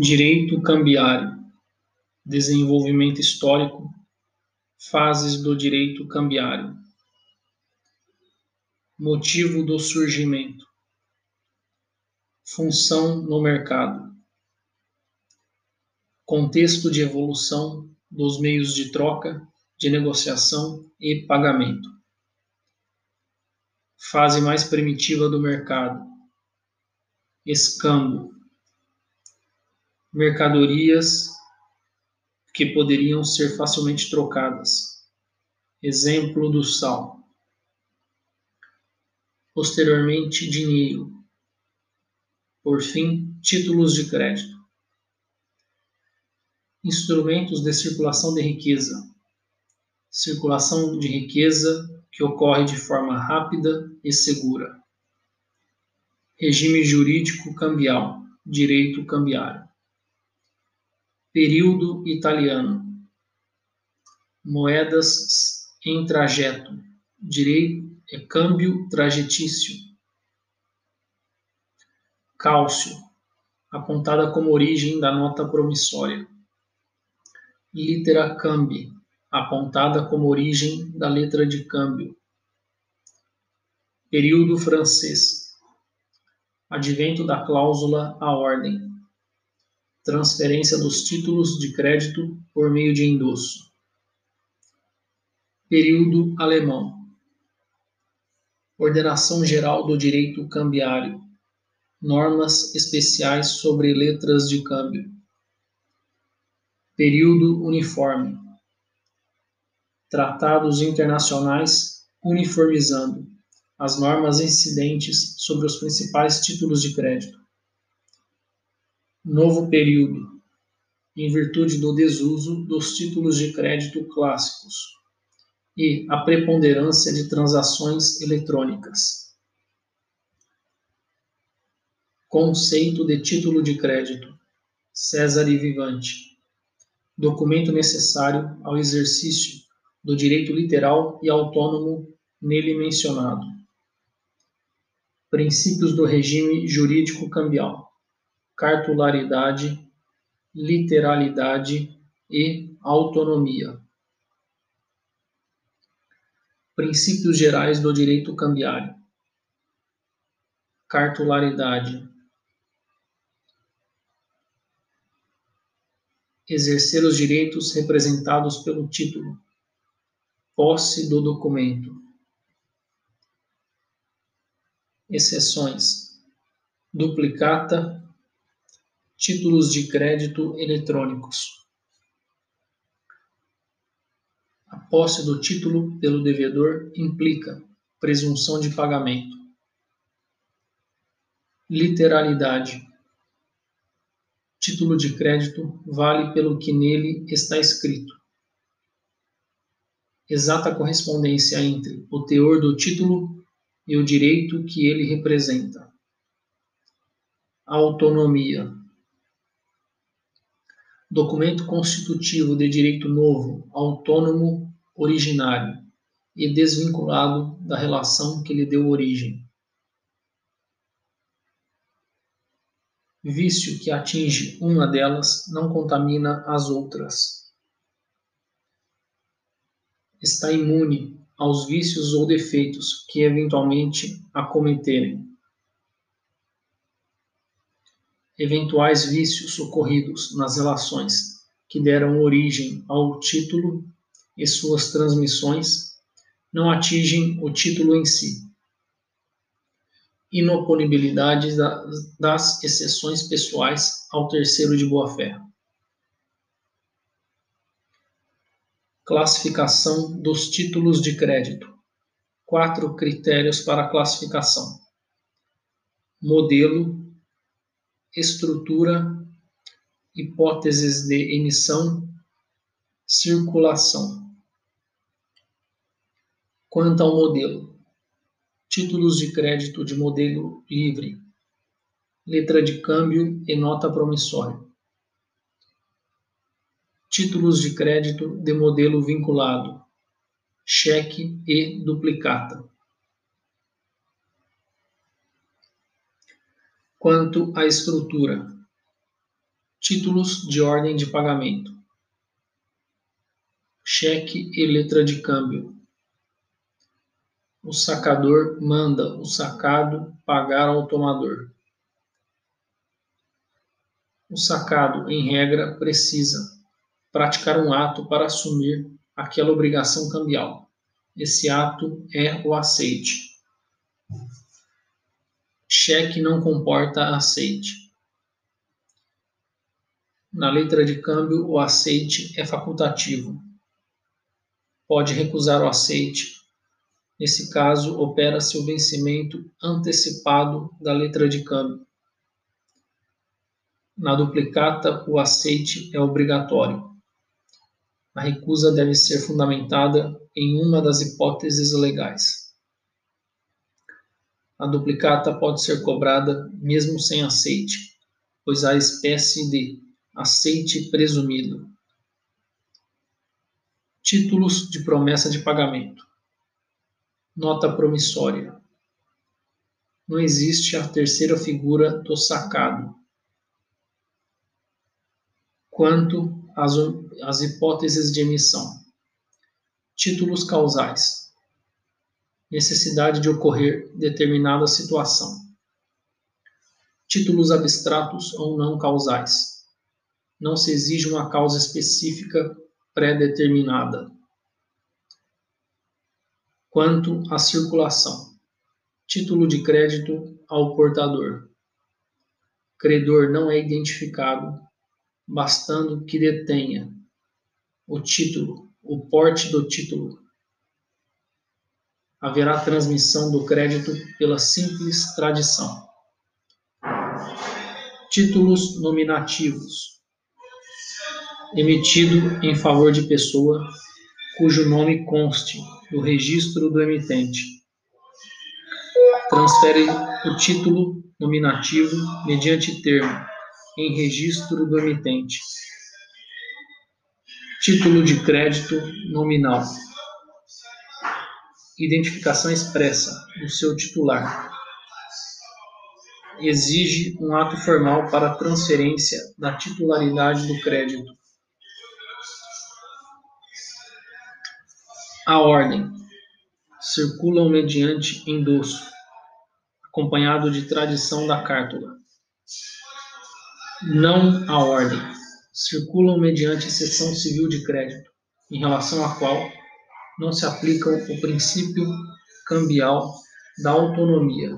Direito cambiário, desenvolvimento histórico, fases do direito cambiário, motivo do surgimento, função no mercado, contexto de evolução dos meios de troca, de negociação e pagamento, fase mais primitiva do mercado, escambo mercadorias que poderiam ser facilmente trocadas. Exemplo do sal. Posteriormente, dinheiro. Por fim, títulos de crédito. Instrumentos de circulação de riqueza. Circulação de riqueza que ocorre de forma rápida e segura. Regime jurídico cambial, direito cambiário. Período italiano. Moedas em trajeto. Direito é câmbio trajetício. Cálcio, apontada como origem da nota promissória. Litera cambi, apontada como origem da letra de câmbio. Período francês. Advento da cláusula à ordem transferência dos títulos de crédito por meio de endosso. Período alemão. Ordenação geral do direito cambiário. Normas especiais sobre letras de câmbio. Período uniforme. Tratados internacionais uniformizando as normas incidentes sobre os principais títulos de crédito novo período, em virtude do desuso dos títulos de crédito clássicos e a preponderância de transações eletrônicas. Conceito de título de crédito. César e Vivante. Documento necessário ao exercício do direito literal e autônomo nele mencionado. Princípios do regime jurídico cambial cartularidade, literalidade e autonomia. Princípios gerais do direito cambiário. Cartularidade. Exercer os direitos representados pelo título. Posse do documento. Exceções: duplicata, títulos de crédito eletrônicos. A posse do título pelo devedor implica presunção de pagamento. Literalidade. Título de crédito vale pelo que nele está escrito. Exata correspondência entre o teor do título e o direito que ele representa. Autonomia documento constitutivo de direito novo, autônomo, originário e desvinculado da relação que lhe deu origem. Vício que atinge uma delas não contamina as outras. Está imune aos vícios ou defeitos que eventualmente acometerem. Eventuais vícios ocorridos nas relações que deram origem ao título e suas transmissões não atingem o título em si. Inoponibilidade das exceções pessoais ao terceiro de boa-fé. Classificação dos títulos de crédito. Quatro critérios para classificação: modelo, estrutura, hipóteses de emissão, circulação. Quanto ao modelo, títulos de crédito de modelo livre, letra de câmbio e nota promissória. Títulos de crédito de modelo vinculado, cheque e duplicata. Quanto à estrutura. Títulos de ordem de pagamento: cheque e letra de câmbio. O sacador manda o sacado pagar ao tomador. O sacado, em regra, precisa praticar um ato para assumir aquela obrigação cambial. Esse ato é o aceite. Cheque não comporta aceite. Na letra de câmbio, o aceite é facultativo. Pode recusar o aceite. Nesse caso, opera-se o vencimento antecipado da letra de câmbio. Na duplicata, o aceite é obrigatório. A recusa deve ser fundamentada em uma das hipóteses legais. A duplicata pode ser cobrada mesmo sem aceite, pois há espécie de aceite presumido. Títulos de promessa de pagamento. Nota promissória. Não existe a terceira figura do sacado. Quanto às, às hipóteses de emissão. Títulos causais. Necessidade de ocorrer determinada situação. Títulos abstratos ou não causais. Não se exige uma causa específica pré-determinada. Quanto à circulação. Título de crédito ao portador. Credor não é identificado, bastando que detenha o título, o porte do título. Haverá transmissão do crédito pela simples tradição. Títulos nominativos. Emitido em favor de pessoa cujo nome conste do registro do emitente. Transfere o título nominativo mediante termo em registro do emitente. Título de crédito nominal. Identificação expressa do seu titular. Exige um ato formal para transferência da titularidade do crédito. A ordem. Circulam mediante endosso, acompanhado de tradição da cártula. Não a ordem circulam mediante exceção civil de crédito, em relação à qual não se aplicam o princípio cambial da autonomia.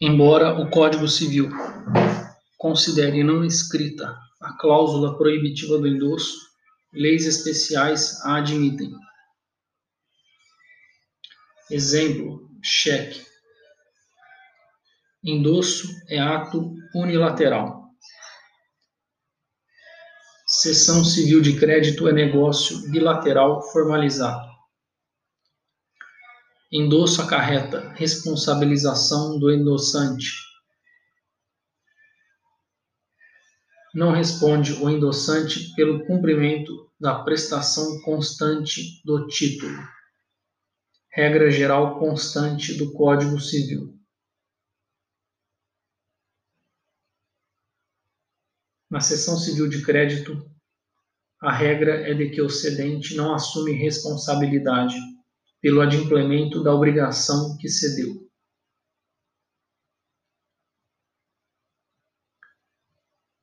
Embora o Código Civil considere não escrita a cláusula proibitiva do endosso, leis especiais a admitem. Exemplo: cheque. Endosso é ato unilateral. Cessão civil de crédito é negócio bilateral formalizado. Endosso acarreta responsabilização do endossante. Não responde o endossante pelo cumprimento da prestação constante do título. Regra geral constante do Código Civil. Na seção civil de crédito, a regra é de que o cedente não assume responsabilidade pelo adimplemento da obrigação que cedeu.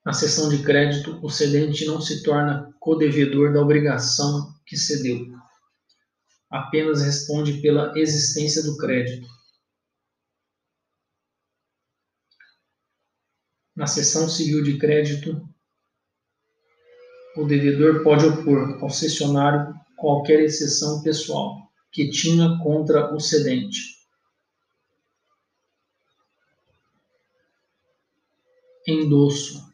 Na cessão de crédito, o cedente não se torna codevedor da obrigação que cedeu. Apenas responde pela existência do crédito. Na cessão civil de crédito, o devedor pode opor ao cessionário qualquer exceção pessoal que tinha contra o cedente. Endosso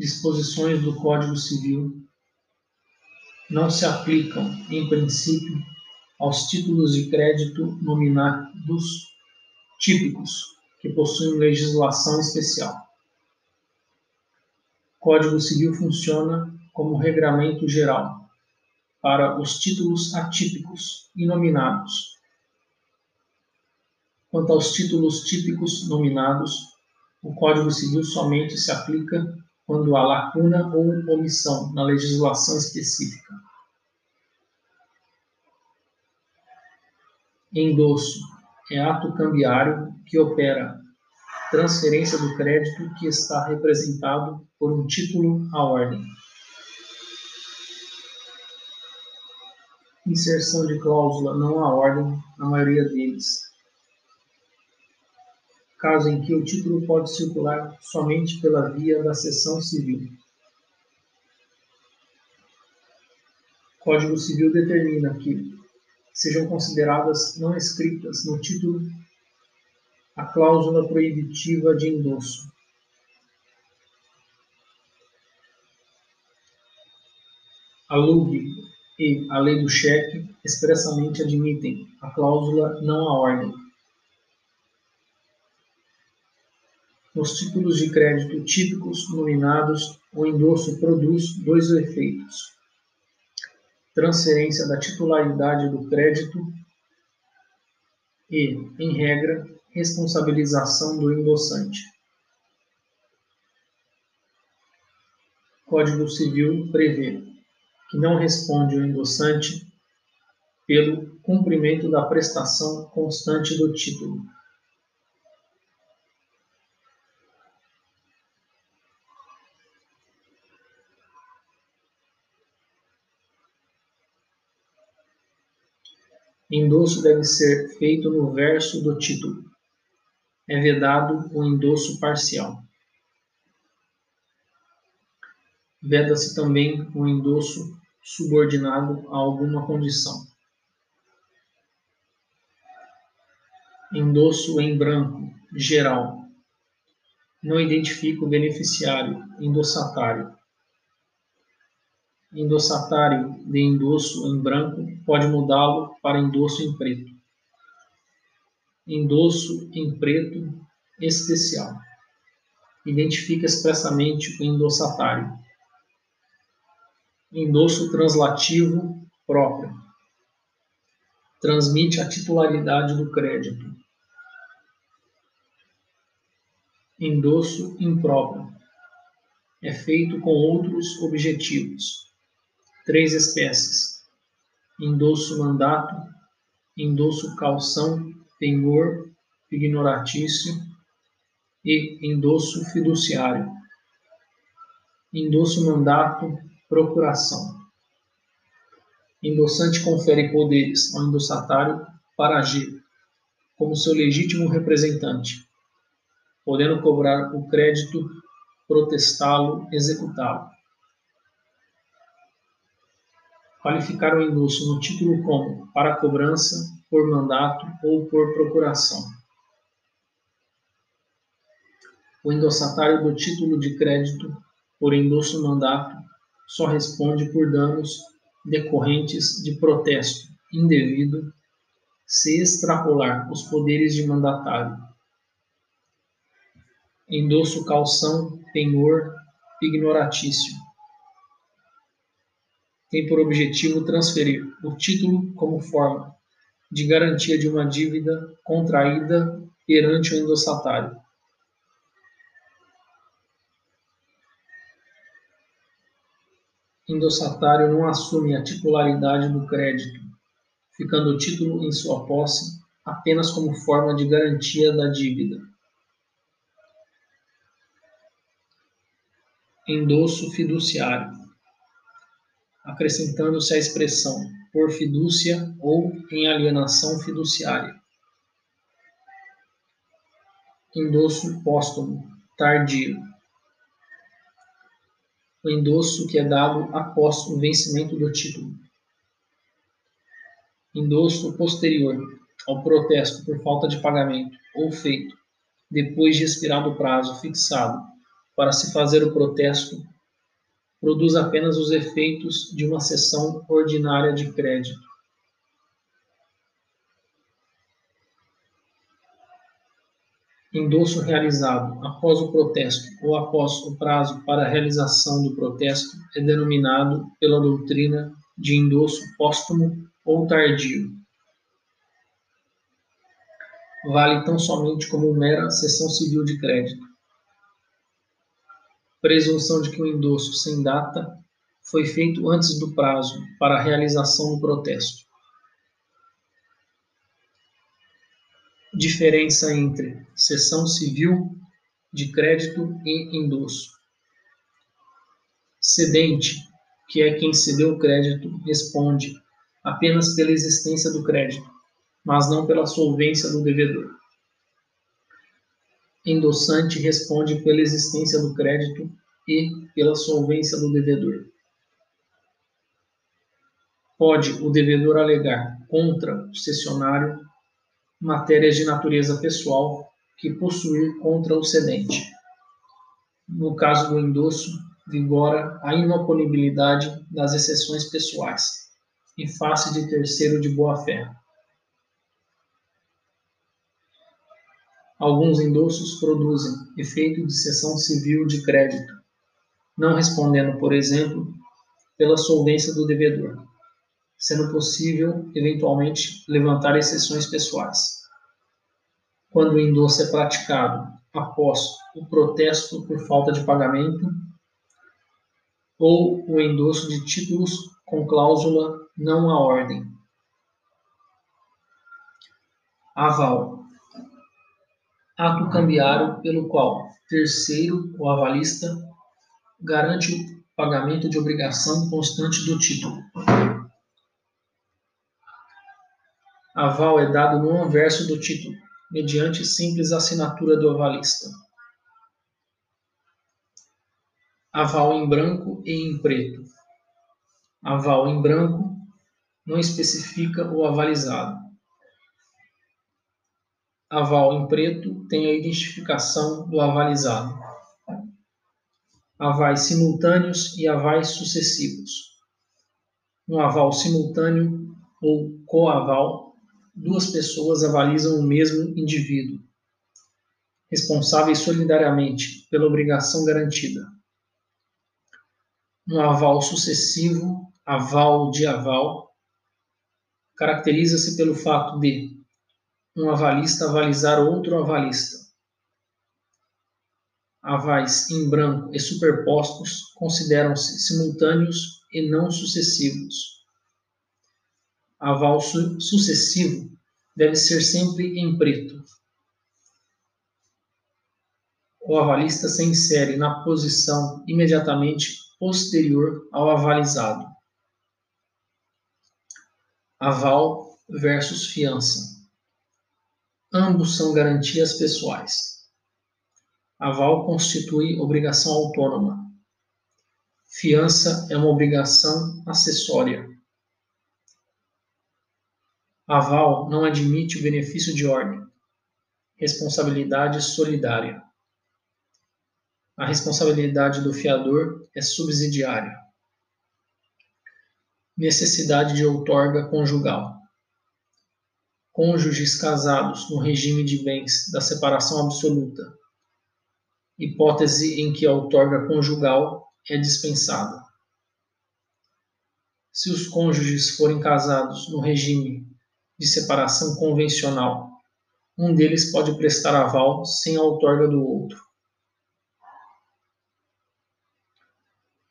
disposições do Código Civil não se aplicam, em princípio, aos títulos de crédito nominados típicos que possuem legislação especial. Código Civil funciona como regramento geral para os títulos atípicos e nominados. Quanto aos títulos típicos nominados, o Código Civil somente se aplica quando há lacuna ou omissão na legislação específica. Endosso é ato cambiário que opera transferência do crédito que está representado por um título à ordem. Inserção de cláusula não à ordem na maioria deles. Caso em que o título pode circular somente pela via da seção civil. Código Civil determina que sejam consideradas não escritas no título a cláusula proibitiva de endosso. A LUG e a lei do cheque expressamente admitem a cláusula não à ordem. Nos títulos de crédito típicos nominados, o endosso produz dois efeitos: transferência da titularidade do crédito e, em regra, responsabilização do endossante. Código Civil prevê que não responde o endossante pelo cumprimento da prestação constante do título. Endosso deve ser feito no verso do título é vedado o endosso parcial. Veda-se também o endosso subordinado a alguma condição. Endosso em branco, geral. Não identifica o beneficiário, endossatário. Endossatário de endosso em branco pode mudá-lo para endosso em preto endosso em preto especial. Identifica expressamente o endossatário. Endosso translativo próprio. Transmite a titularidade do crédito. Endosso impróprio. É feito com outros objetivos. Três espécies: endosso mandato, endosso calção penhor ignoratício e endosso fiduciário. Endosso mandato, procuração. Endossante confere poderes ao endossatário para agir como seu legítimo representante, podendo cobrar o crédito, protestá-lo, executá-lo. Qualificar o endosso no título como para cobrança por mandato ou por procuração. O endossatário do título de crédito por endosso mandato só responde por danos decorrentes de protesto indevido se extrapolar os poderes de mandatário. Endosso calção, penhor, ignoratício. Tem por objetivo transferir o título como forma de garantia de uma dívida contraída perante o endossatário. Endossatário não assume a titularidade do crédito, ficando o título em sua posse apenas como forma de garantia da dívida. Endosso fiduciário, acrescentando-se a expressão por fidúcia ou em alienação fiduciária. Endosso póstumo, tardio. O endosso que é dado após o vencimento do título. Endosso posterior ao protesto por falta de pagamento ou feito depois de expirado o prazo fixado para se fazer o protesto produz apenas os efeitos de uma sessão ordinária de crédito. Endosso realizado após o protesto ou após o prazo para a realização do protesto é denominado pela doutrina de endosso póstumo ou tardio. Vale tão somente como mera cessão civil de crédito. Presunção de que o endosso sem data foi feito antes do prazo para a realização do protesto. Diferença entre cessão civil de crédito e endosso. Cedente, que é quem cedeu o crédito, responde apenas pela existência do crédito, mas não pela solvência do devedor. Endossante responde pela existência do crédito e pela solvência do devedor. Pode o devedor alegar contra o cessionário matérias de natureza pessoal que possuir contra o cedente. No caso do endosso, vigora a inoponibilidade das exceções pessoais, em face de terceiro de boa-fé. Alguns endossos produzem efeito de cessão civil de crédito, não respondendo, por exemplo, pela solvência do devedor sendo possível, eventualmente, levantar exceções pessoais. Quando o endosso é praticado após o protesto por falta de pagamento ou o endosso de títulos com cláusula não à ordem. Aval. Ato cambiário pelo qual terceiro, o avalista, garante o pagamento de obrigação constante do título. Aval é dado no anverso do título, mediante simples assinatura do avalista. Aval em branco e em preto. Aval em branco não especifica o avalizado. Aval em preto tem a identificação do avalizado. Avais simultâneos e avais sucessivos. No aval simultâneo ou coaval, duas pessoas avalizam o mesmo indivíduo, responsáveis solidariamente pela obrigação garantida. Um aval sucessivo, aval de aval, caracteriza-se pelo fato de um avalista avalizar outro avalista. Avais em branco e superpostos consideram-se simultâneos e não sucessivos aval su sucessivo deve ser sempre em preto. O avalista se insere na posição imediatamente posterior ao avalizado. Aval versus fiança. Ambos são garantias pessoais. Aval constitui obrigação autônoma. Fiança é uma obrigação acessória. Aval não admite o benefício de ordem. Responsabilidade solidária. A responsabilidade do fiador é subsidiária. Necessidade de outorga conjugal. Cônjuges casados no regime de bens da separação absoluta. Hipótese em que a outorga conjugal é dispensada. Se os cônjuges forem casados no regime de separação convencional. Um deles pode prestar aval sem a outorga do outro.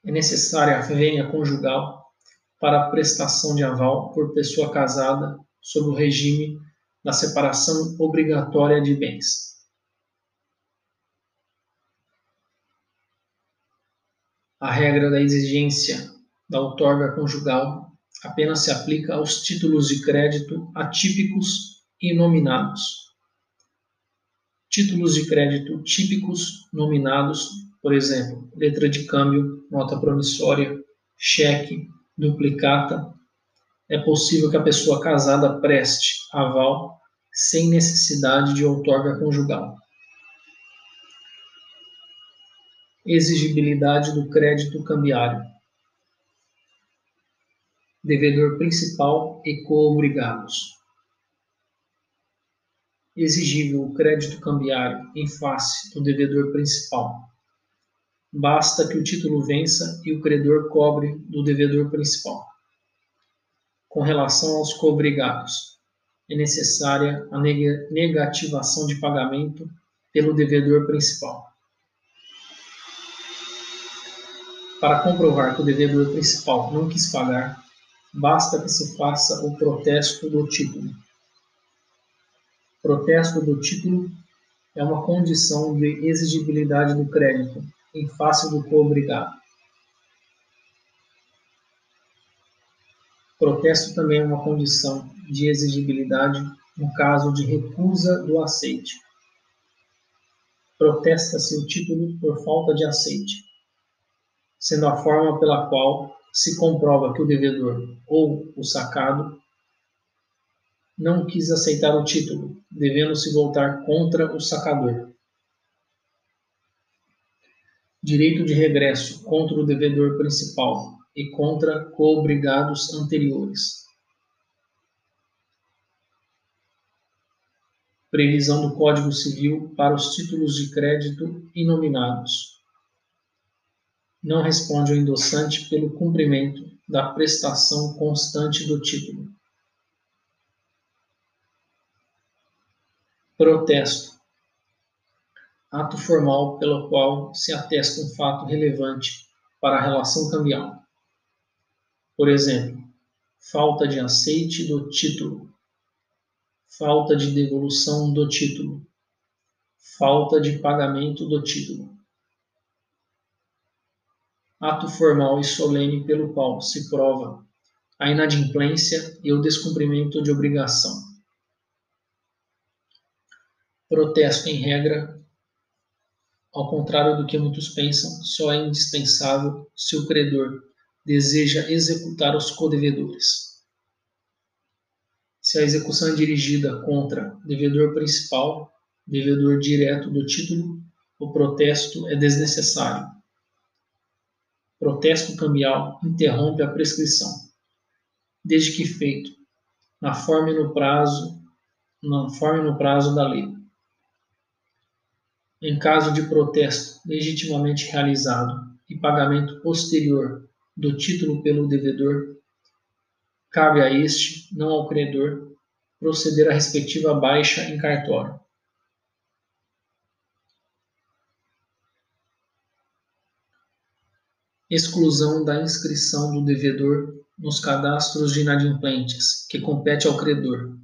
É necessária a vênia conjugal para a prestação de aval por pessoa casada sob o regime da separação obrigatória de bens. A regra da exigência da outorga conjugal apenas se aplica aos títulos de crédito atípicos e nominados. Títulos de crédito típicos nominados, por exemplo, letra de câmbio, nota promissória, cheque, duplicata, é possível que a pessoa casada preste aval sem necessidade de outorga conjugal. Exigibilidade do crédito cambiário devedor principal e co-obrigados. exigível o crédito cambiário em face do devedor principal. Basta que o título vença e o credor cobre do devedor principal. Com relação aos coobrigados, é necessária a negativação de pagamento pelo devedor principal. Para comprovar que o devedor principal não quis pagar, basta que se faça o protesto do título. Protesto do título é uma condição de exigibilidade do crédito em face do coobrigado. Protesto também é uma condição de exigibilidade no caso de recusa do aceite. Protesta-se o título por falta de aceite, sendo a forma pela qual se comprova que o devedor ou o sacado não quis aceitar o título, devendo se voltar contra o sacador. Direito de regresso contra o devedor principal e contra coobrigados anteriores. Previsão do Código Civil para os títulos de crédito inominados. Não responde o endossante pelo cumprimento da prestação constante do título. Protesto. Ato formal pelo qual se atesta um fato relevante para a relação cambial. Por exemplo, falta de aceite do título, falta de devolução do título, falta de pagamento do título. Ato formal e solene pelo qual se prova a inadimplência e o descumprimento de obrigação Protesto, em regra, ao contrário do que muitos pensam, só é indispensável se o credor deseja executar os codevedores. Se a execução é dirigida contra devedor principal, devedor direto do título, o protesto é desnecessário. Protesto cambial interrompe a prescrição, desde que feito na forma e no prazo, na forma e no prazo da lei. Em caso de protesto legitimamente realizado e pagamento posterior do título pelo devedor, cabe a este, não ao credor, proceder à respectiva baixa em cartório. Exclusão da inscrição do devedor nos cadastros de inadimplentes, que compete ao credor